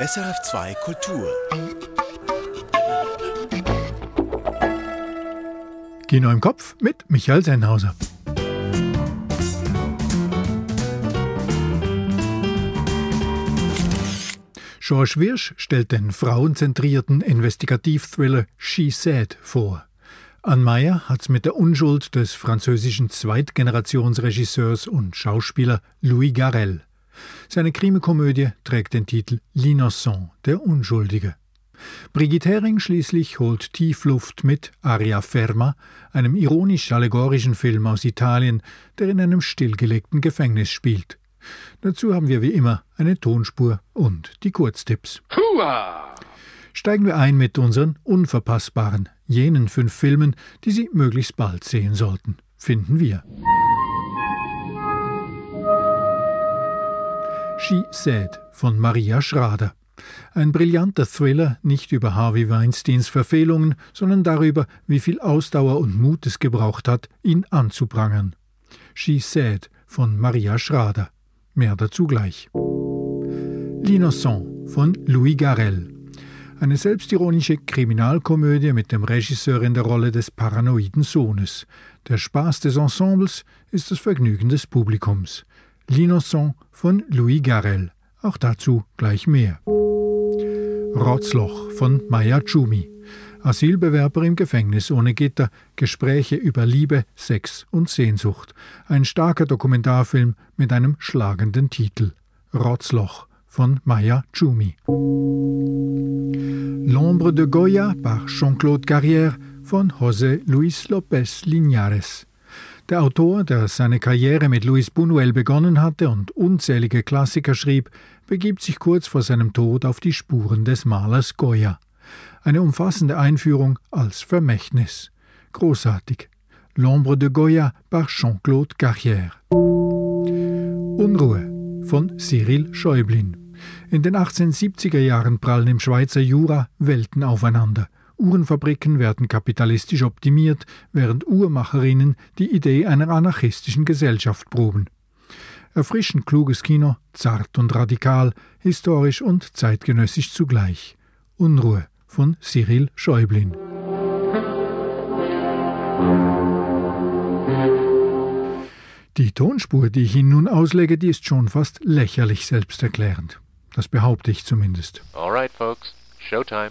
SRF2 Kultur. Kino im Kopf mit Michael Sennhauser. George Wirsch stellt den frauenzentrierten Investigativ-Thriller She Said vor. Ann Meyer hat's mit der Unschuld des französischen Zweitgenerationsregisseurs und Schauspieler Louis Garel. Seine Krimikomödie trägt den Titel L'Innocent, der Unschuldige. Brigitte Hering schließlich holt Tiefluft mit Aria Ferma, einem ironisch-allegorischen Film aus Italien, der in einem stillgelegten Gefängnis spielt. Dazu haben wir wie immer eine Tonspur und die Kurztipps. Hua! Steigen wir ein mit unseren unverpassbaren, jenen fünf Filmen, die Sie möglichst bald sehen sollten, finden wir. She Said von Maria Schrader. Ein brillanter Thriller nicht über Harvey Weinsteins Verfehlungen, sondern darüber, wie viel Ausdauer und Mut es gebraucht hat, ihn anzuprangern. She Said von Maria Schrader. Mehr dazu gleich. L'Innocent von Louis Garel. Eine selbstironische Kriminalkomödie mit dem Regisseur in der Rolle des paranoiden Sohnes. Der Spaß des Ensembles ist das Vergnügen des Publikums. L'Innocent von Louis Garel. Auch dazu gleich mehr. Rotzloch von Maya Chumi. Asylbewerber im Gefängnis ohne Gitter, Gespräche über Liebe, Sex und Sehnsucht. Ein starker Dokumentarfilm mit einem schlagenden Titel. Rotzloch von Maya Chumi. L'ombre de Goya par Jean-Claude Carrière von José Luis López Linares. Der Autor, der seine Karriere mit Luis Buñuel begonnen hatte und unzählige Klassiker schrieb, begibt sich kurz vor seinem Tod auf die Spuren des Malers Goya eine umfassende Einführung als Vermächtnis. Großartig. L'ombre de Goya par Jean-Claude Carrière. Unruhe von Cyril Schäublin. In den 1870er Jahren prallen im Schweizer Jura Welten aufeinander. Uhrenfabriken werden kapitalistisch optimiert, während Uhrmacherinnen die Idee einer anarchistischen Gesellschaft proben. Erfrischend kluges Kino, zart und radikal, historisch und zeitgenössisch zugleich. Unruhe von Cyril Schäublin. Die Tonspur, die ich Ihnen nun auslege, die ist schon fast lächerlich selbsterklärend. Das behaupte ich zumindest. All right, folks. Showtime.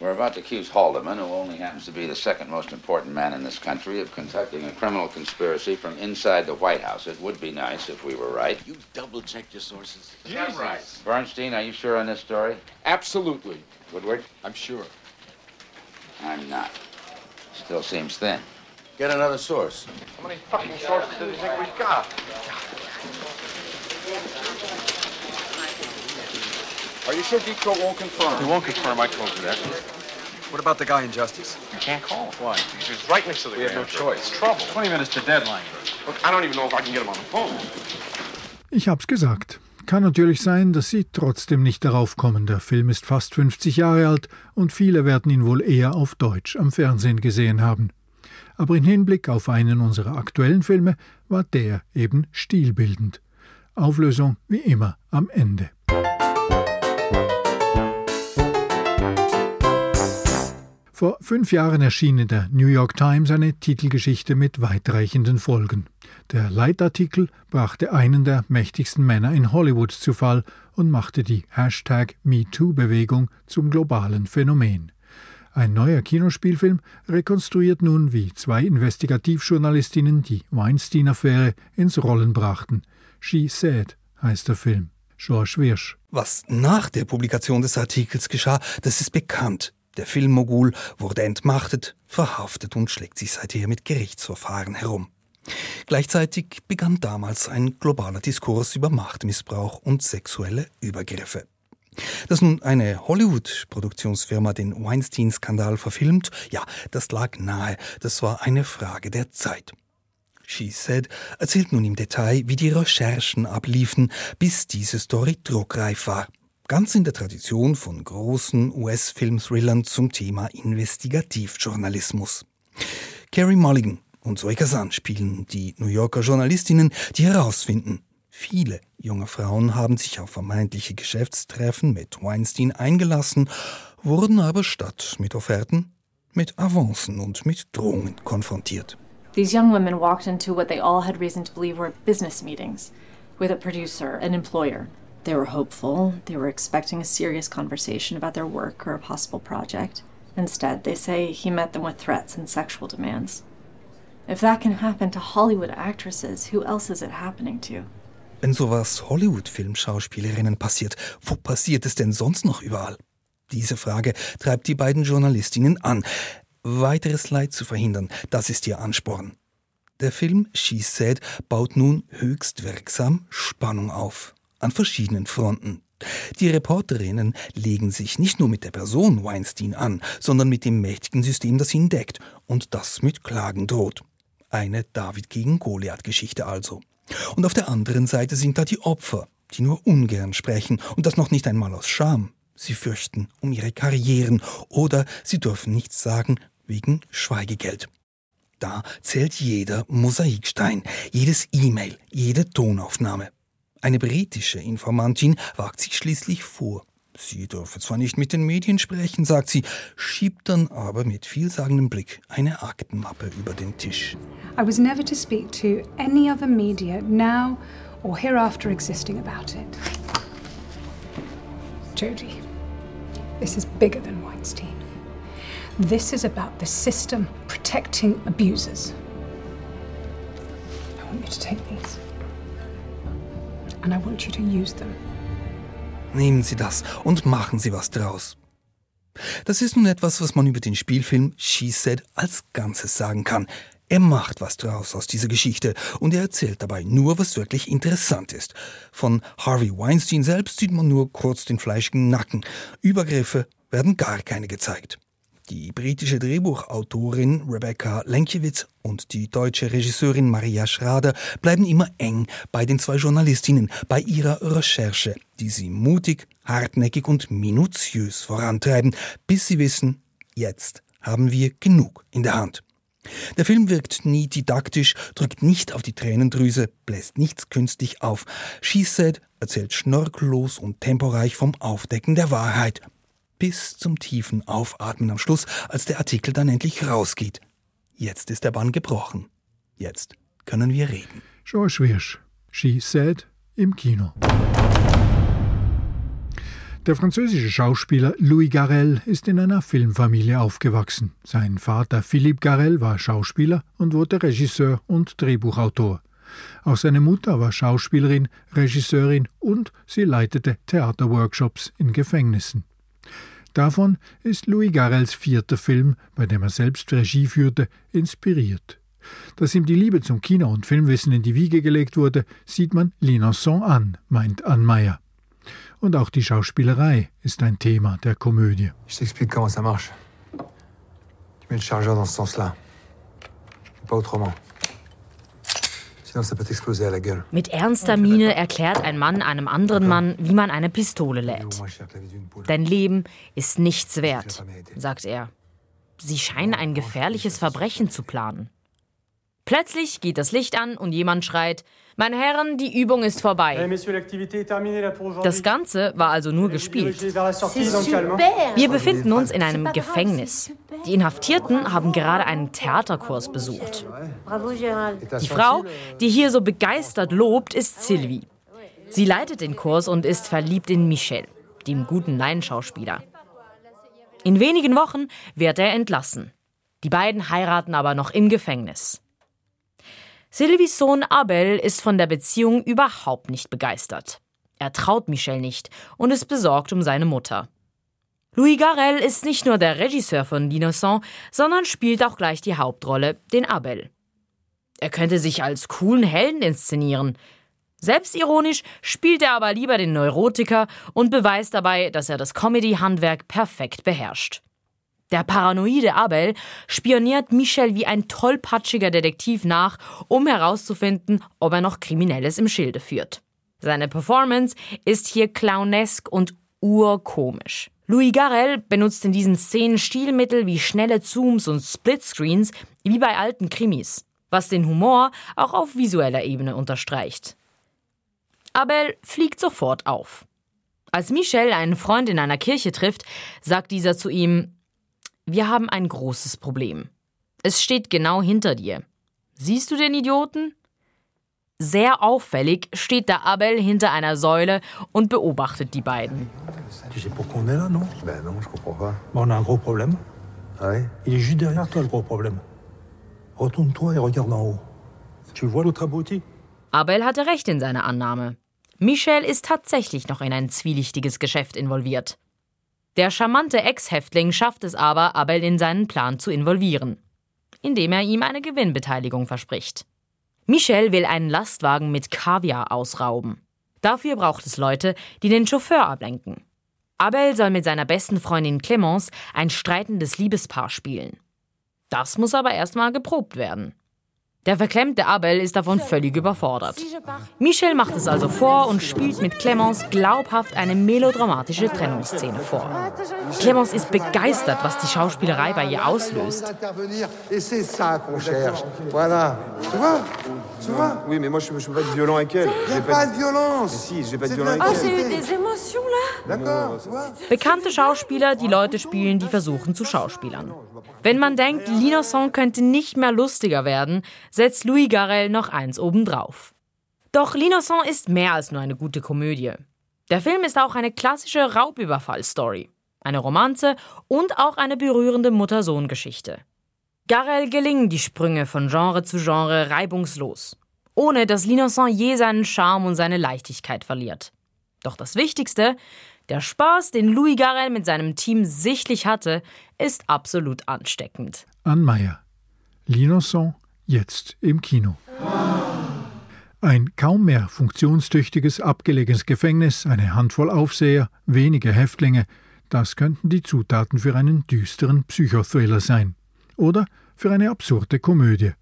We're about to accuse Haldeman, who only happens to be the second most important man in this country, of conducting a criminal conspiracy from inside the White House. It would be nice if we were right. You double checked your sources? Yes, right. Bernstein, are you sure on this story? Absolutely. Woodward? I'm sure. I'm not. Still seems thin. Get another source. How many fucking sources do you think we've got? Are you sure Detroit won't confirm? He won't confirm. I told you that. What about the guy in Justice? You can't call him. Why? He's right next to the We have no choice. Trouble. 20 minutes to deadline. Look, I don't even know if I can get him on the phone. Ich hab's gesagt. Kann natürlich sein, dass Sie trotzdem nicht darauf kommen. Der Film ist fast 50 Jahre alt und viele werden ihn wohl eher auf Deutsch am Fernsehen gesehen haben. Aber in Hinblick auf einen unserer aktuellen Filme war der eben stilbildend. Auflösung wie immer am Ende. Vor fünf Jahren erschien in der New York Times eine Titelgeschichte mit weitreichenden Folgen. Der Leitartikel brachte einen der mächtigsten Männer in Hollywood zu Fall und machte die Hashtag MeToo-Bewegung zum globalen Phänomen. Ein neuer Kinospielfilm rekonstruiert nun, wie zwei Investigativjournalistinnen die Weinstein-Affäre ins Rollen brachten. She Said heißt der Film. George Wirsch. Was nach der Publikation des Artikels geschah, das ist bekannt. Der Filmmogul wurde entmachtet, verhaftet und schlägt sich seither mit Gerichtsverfahren herum. Gleichzeitig begann damals ein globaler Diskurs über Machtmissbrauch und sexuelle Übergriffe. Dass nun eine Hollywood-Produktionsfirma den Weinstein-Skandal verfilmt, ja, das lag nahe, das war eine Frage der Zeit. She Said erzählt nun im Detail, wie die Recherchen abliefen, bis diese Story druckreif war. Ganz in der Tradition von großen US-Film-Thrillern zum Thema Investigativjournalismus. Carrie Mulligan und Zoe Kazan spielen die New Yorker Journalistinnen, die herausfinden, viele junge Frauen haben sich auf vermeintliche Geschäftstreffen mit Weinstein eingelassen, wurden aber statt mit Offerten mit Avancen und mit Drohungen konfrontiert. These young women walked into what they all had reason to believe were business meetings with a producer, an employer. They were hopeful. They were expecting a serious conversation about their work or a possible project. Instead, they say he met them with threats and sexual demands. If that can happen to Hollywood actresses, who else is it happening to? Wenn sowas Hollywood-Filmschauspielerinnen passiert, wo passiert es denn sonst noch überall? Diese Frage treibt die beiden Journalistinnen an. Weiteres Leid zu verhindern, das ist ihr Ansporn. Der Film She Said baut nun höchst wirksam Spannung auf an verschiedenen Fronten. Die Reporterinnen legen sich nicht nur mit der Person Weinstein an, sondern mit dem mächtigen System, das ihn deckt und das mit Klagen droht. Eine David gegen Goliath Geschichte also. Und auf der anderen Seite sind da die Opfer, die nur ungern sprechen und das noch nicht einmal aus Scham. Sie fürchten um ihre Karrieren oder sie dürfen nichts sagen wegen Schweigegeld. Da zählt jeder Mosaikstein, jedes E-Mail, jede Tonaufnahme. Eine britische Informantin wagt sich schließlich vor. Sie dürfe zwar nicht mit den Medien sprechen, sagt sie, schiebt dann aber mit vielsagendem Blick eine Aktenmappe über den Tisch. I was never to speak to any other media now or hereafter existing about it. Jodie, this is bigger than Weinstein. This is about the system protecting abusers. I want you to take these and I want you to use them. Nehmen Sie das und machen Sie was draus. Das ist nun etwas, was man über den Spielfilm She Said als Ganzes sagen kann. Er macht was draus aus dieser Geschichte und er erzählt dabei nur, was wirklich interessant ist. Von Harvey Weinstein selbst sieht man nur kurz den fleischigen Nacken. Übergriffe werden gar keine gezeigt. Die britische Drehbuchautorin Rebecca Lenkiewicz und die deutsche Regisseurin Maria Schrader bleiben immer eng bei den zwei Journalistinnen bei ihrer Recherche, die sie mutig, hartnäckig und minutiös vorantreiben, bis sie wissen, jetzt haben wir genug in der Hand. Der Film wirkt nie didaktisch, drückt nicht auf die Tränendrüse, bläst nichts künstlich auf. She Said erzählt schnörkellos und temporeich vom Aufdecken der Wahrheit, bis zum tiefen Aufatmen am Schluss, als der Artikel dann endlich rausgeht. Jetzt ist der Bann gebrochen. Jetzt können wir reden. George Wirsch, She Said im Kino. Der französische Schauspieler Louis Garel ist in einer Filmfamilie aufgewachsen. Sein Vater Philippe Garel war Schauspieler und wurde Regisseur und Drehbuchautor. Auch seine Mutter war Schauspielerin, Regisseurin und sie leitete Theaterworkshops in Gefängnissen. Davon ist Louis Garrels vierter Film, bei dem er selbst Regie führte, inspiriert. Dass ihm die Liebe zum Kino- und Filmwissen in die Wiege gelegt wurde, sieht man Linanson an, meint Ann Meyer. Und auch die Schauspielerei ist ein Thema der Komödie. Ich t'explique comment ça marche. Tu mets le chargeur dans ce sens-là. Pas autrement. Mit ernster Miene erklärt ein Mann einem anderen Mann, wie man eine Pistole lädt. Dein Leben ist nichts wert, sagt er. Sie scheinen ein gefährliches Verbrechen zu planen. Plötzlich geht das Licht an und jemand schreit, meine Herren, die Übung ist vorbei. Das Ganze war also nur gespielt. Wir befinden uns in einem Gefängnis. Die Inhaftierten haben gerade einen Theaterkurs besucht. Die Frau, die hier so begeistert lobt, ist Sylvie. Sie leitet den Kurs und ist verliebt in Michel, dem guten Laienschauspieler. In wenigen Wochen wird er entlassen. Die beiden heiraten aber noch im Gefängnis. Sylvies Sohn Abel ist von der Beziehung überhaupt nicht begeistert. Er traut Michel nicht und ist besorgt um seine Mutter. Louis Garel ist nicht nur der Regisseur von L'innocent, sondern spielt auch gleich die Hauptrolle, den Abel. Er könnte sich als coolen Helden inszenieren. Selbstironisch spielt er aber lieber den Neurotiker und beweist dabei, dass er das Comedy-Handwerk perfekt beherrscht. Der paranoide Abel spioniert Michel wie ein tollpatschiger Detektiv nach, um herauszufinden, ob er noch Kriminelles im Schilde führt. Seine Performance ist hier clownesk und urkomisch. Louis Garrel benutzt in diesen Szenen Stilmittel wie schnelle Zooms und Splitscreens wie bei alten Krimis, was den Humor auch auf visueller Ebene unterstreicht. Abel fliegt sofort auf. Als Michel einen Freund in einer Kirche trifft, sagt dieser zu ihm, wir haben ein großes Problem. Es steht genau hinter dir. Siehst du den Idioten? Sehr auffällig steht der Abel hinter einer Säule und beobachtet die beiden. Tu sais pourquoi on est là, non Ben non, je comprends pas. Ben, on a un gros problème. Ah ouais Il est juste derrière toi, le gros problème. Retourne-toi et regarde en haut. Tu vois l'autre abruti Abel hatte recht in seiner Annahme. Michel ist tatsächlich noch in ein zwielichtiges Geschäft involviert. Der charmante Ex-Häftling schafft es aber, Abel in seinen Plan zu involvieren, indem er ihm eine Gewinnbeteiligung verspricht. Michel will einen Lastwagen mit Kaviar ausrauben. Dafür braucht es Leute, die den Chauffeur ablenken. Abel soll mit seiner besten Freundin Clemence ein streitendes Liebespaar spielen. Das muss aber erstmal geprobt werden. Der verklemmte Abel ist davon völlig überfordert. Michel macht es also vor und spielt mit Clemence glaubhaft eine melodramatische Trennungsszene vor. Clemence ist begeistert, was die Schauspielerei bei ihr auslöst. Tu vois Oui, mais moi je, je peux pas être violent avec elle. Il n'y a pas de violence. Mais si, je vais pas être violent avec elle. j'ai eu des émotions là. D'accord, tu vois Bekannte Schauspieler, die Leute spielen, die versuchen zu Schauspielern. Wenn man denkt, L'innocent könnte nicht mehr lustiger werden, setzt Louis Garrel noch eins obendrauf. Doch L'innocent ist mehr als nur eine gute Komödie. Der Film ist auch eine klassische Raubüberfall-Story, eine Romanze und auch eine berührende Mutter-Sohn-Geschichte. Garrel gelingen die Sprünge von Genre zu Genre reibungslos, ohne dass L'innocent je seinen Charme und seine Leichtigkeit verliert. Doch das Wichtigste, der Spaß, den Louis Garrel mit seinem Team sichtlich hatte, ist absolut ansteckend. Ann Meyer. L'innocent jetzt im Kino. Ein kaum mehr funktionstüchtiges, abgelegenes Gefängnis, eine Handvoll Aufseher, wenige Häftlinge, das könnten die Zutaten für einen düsteren Psychothriller sein. Oder für eine absurde Komödie.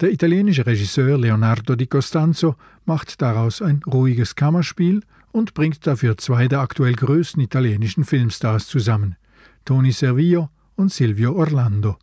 Der italienische Regisseur Leonardo di Costanzo macht daraus ein ruhiges Kammerspiel und bringt dafür zwei der aktuell größten italienischen Filmstars zusammen, Tony Servillo und Silvio Orlando.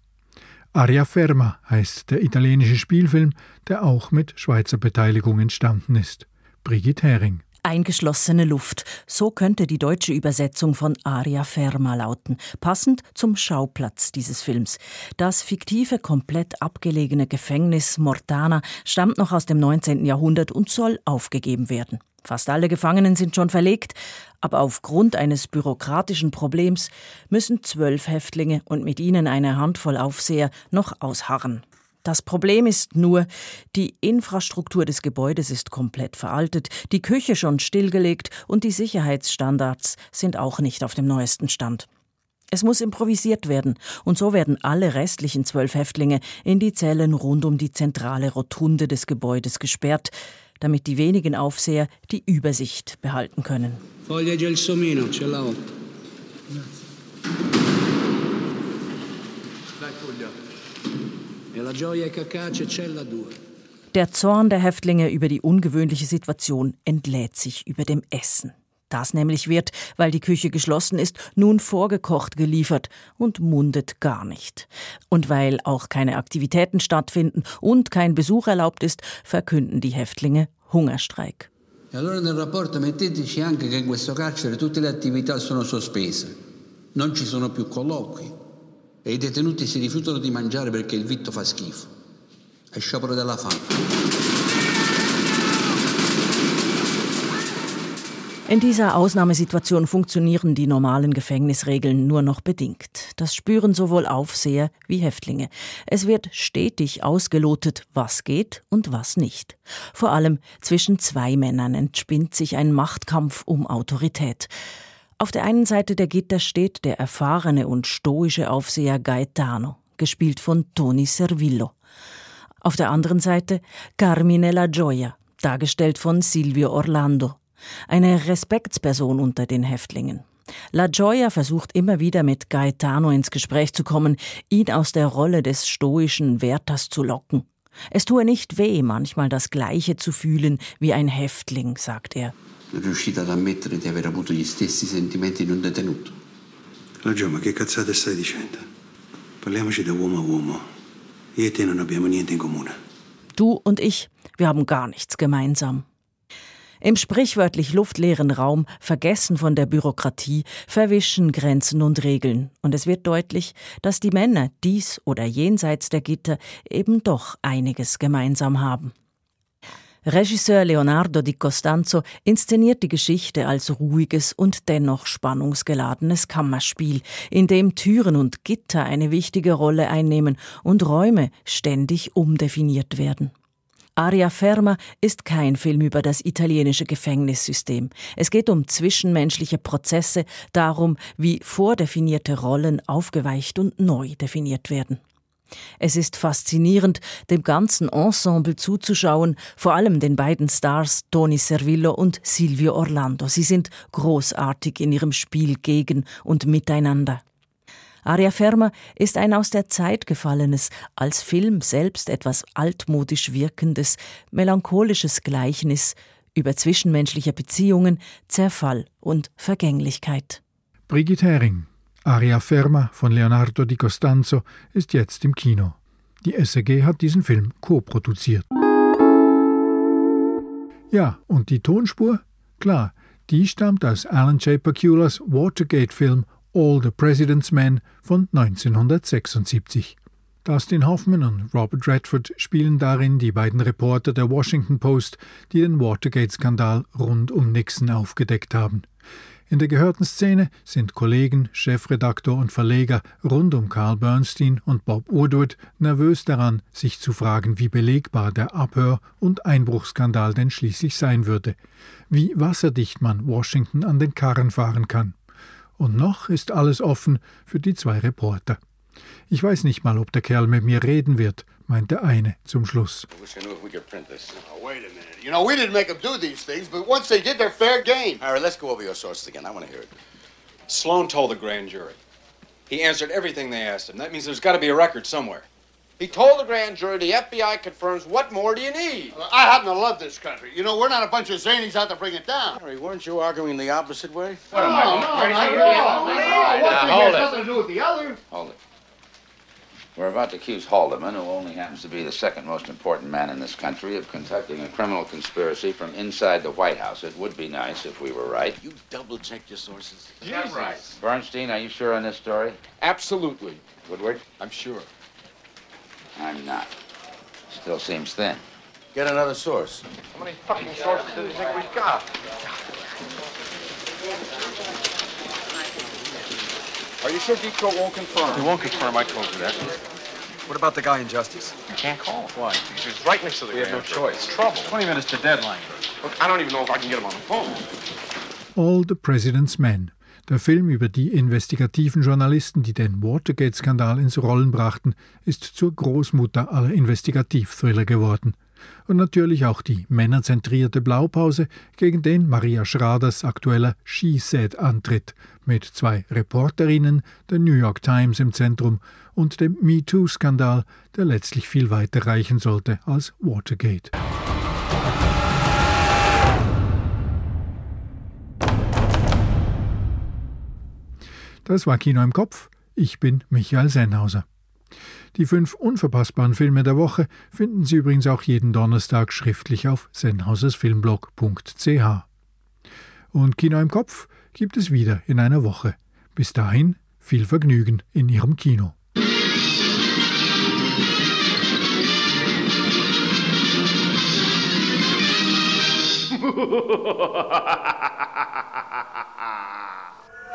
Aria Ferma heißt der italienische Spielfilm, der auch mit Schweizer Beteiligung entstanden ist. Brigitte Hering. Eingeschlossene Luft. So könnte die deutsche Übersetzung von Aria Ferma lauten, passend zum Schauplatz dieses Films. Das fiktive, komplett abgelegene Gefängnis Mortana stammt noch aus dem 19. Jahrhundert und soll aufgegeben werden. Fast alle Gefangenen sind schon verlegt, aber aufgrund eines bürokratischen Problems müssen zwölf Häftlinge und mit ihnen eine Handvoll Aufseher noch ausharren. Das Problem ist nur, die Infrastruktur des Gebäudes ist komplett veraltet, die Küche schon stillgelegt und die Sicherheitsstandards sind auch nicht auf dem neuesten Stand. Es muss improvisiert werden, und so werden alle restlichen zwölf Häftlinge in die Zellen rund um die zentrale Rotunde des Gebäudes gesperrt, damit die wenigen Aufseher die Übersicht behalten können. Foglia gelsomino. E la gioia è cacace, cella 2. Der Zorn der Häftlinge über die ungewöhnliche Situation entlädt sich über dem Essen. Das nämlich wird, weil die Küche geschlossen ist, nun vorgekocht geliefert und mundet gar nicht. Und weil auch keine Aktivitäten stattfinden und kein Besuch erlaubt ist, verkünden die Häftlinge Hungerstreik. E allora nel rapporto metteteci anche che in questo carcere tutte le attività sono sospese, non ci sono più colloqui e i detenuti si rifiutano di mangiare perché il vitto fa schifo. È sciopero della fame. In dieser Ausnahmesituation funktionieren die normalen Gefängnisregeln nur noch bedingt. Das spüren sowohl Aufseher wie Häftlinge. Es wird stetig ausgelotet, was geht und was nicht. Vor allem zwischen zwei Männern entspinnt sich ein Machtkampf um Autorität. Auf der einen Seite der Gitter steht der erfahrene und stoische Aufseher Gaetano, gespielt von Toni Servillo. Auf der anderen Seite Carmine La Gioia, dargestellt von Silvio Orlando, eine Respektsperson unter den Häftlingen. La Gioia versucht immer wieder mit Gaetano ins Gespräch zu kommen, ihn aus der Rolle des stoischen Wärters zu locken. Es tue nicht weh, manchmal das Gleiche zu fühlen wie ein Häftling, sagt er. Riuscite ad ammettere di aver avuto gli stessi sentimenti di un detenuto. La Gio, ma che cazzate stai dicendo? Parliamoci da uomo a uomo. Io e te non abbiamo niente in comune. Du und ich, wir haben gar nichts gemeinsam. Im sprichwörtlich luftleeren Raum, vergessen von der Bürokratie, verwischen Grenzen und Regeln. Und es wird deutlich, dass die Männer dies oder jenseits der Gitter eben doch einiges gemeinsam haben. Regisseur Leonardo di Costanzo inszeniert die Geschichte als ruhiges und dennoch spannungsgeladenes Kammerspiel, in dem Türen und Gitter eine wichtige Rolle einnehmen und Räume ständig umdefiniert werden. Aria Ferma ist kein Film über das italienische Gefängnissystem. Es geht um zwischenmenschliche Prozesse, darum, wie vordefinierte Rollen aufgeweicht und neu definiert werden. Es ist faszinierend, dem ganzen Ensemble zuzuschauen, vor allem den beiden Stars Tony Servillo und Silvio Orlando. Sie sind großartig in ihrem Spiel gegen und miteinander. Aria Ferma ist ein aus der Zeit gefallenes, als Film selbst etwas altmodisch wirkendes, melancholisches Gleichnis über zwischenmenschliche Beziehungen, Zerfall und Vergänglichkeit. Brigitte Hering, Aria Ferma von Leonardo di Costanzo ist jetzt im Kino. Die SEG hat diesen Film co-produziert. Ja, und die Tonspur? Klar, die stammt aus Alan J. Paculas Watergate-Film All the President's Men von 1976. Dustin Hoffman und Robert Redford spielen darin die beiden Reporter der Washington Post, die den Watergate-Skandal rund um Nixon aufgedeckt haben. In der gehörten Szene sind Kollegen, Chefredaktor und Verleger rund um Carl Bernstein und Bob Woodward nervös daran, sich zu fragen, wie belegbar der Abhör- und Einbruchskandal denn schließlich sein würde, wie wasserdicht man Washington an den Karren fahren kann. Und noch ist alles offen für die zwei Reporter. Ich weiß nicht mal, ob der Kerl mit mir reden wird, meint der eine zum Schluss. You know, we didn't make them do these things, but once they did, they're fair game. All right, let's go over your sources again. I want to hear it. Sloan told the grand jury. He answered everything they asked him. That means there's got to be a record somewhere. He told the grand jury the FBI confirms what more do you need? I happen to love this country. You know, we're not a bunch of zanies out to bring it down. Harry, weren't you arguing the opposite way? No, no, no, not at all. One thing hold has it. nothing to do with the other. Hold it. We're about to accuse Haldeman, who only happens to be the second most important man in this country, of conducting a criminal conspiracy from inside the White House. It would be nice if we were right. You double checked your sources? Is that right? Bernstein, are you sure on this story? Absolutely. Woodward? I'm sure. I'm not. Still seems thin. Get another source. How many fucking sources do you think we've got? Are you sure Detroit won't confirm? He won't confirm. I told you that. What about the guy in Justice? You can't call him. Why? He's right next to the We have no choice. It's trouble. 20 minutes to deadline. Look, I don't even know if I can get him on the phone. All the President's Men, der Film über die investigativen Journalisten, die den Watergate-Skandal ins Rollen brachten, ist zur Großmutter aller Investigativ-Thriller geworden. Und natürlich auch die männerzentrierte Blaupause, gegen den Maria Schraders aktueller She Said antritt, mit zwei Reporterinnen, der New York Times im Zentrum und dem MeToo-Skandal, der letztlich viel weiter reichen sollte als Watergate. Das war Kino im Kopf. Ich bin Michael Sennhauser. Die fünf unverpassbaren Filme der Woche finden Sie übrigens auch jeden Donnerstag schriftlich auf sennhausersfilmblog.ch. Und Kino im Kopf gibt es wieder in einer Woche. Bis dahin viel Vergnügen in Ihrem Kino.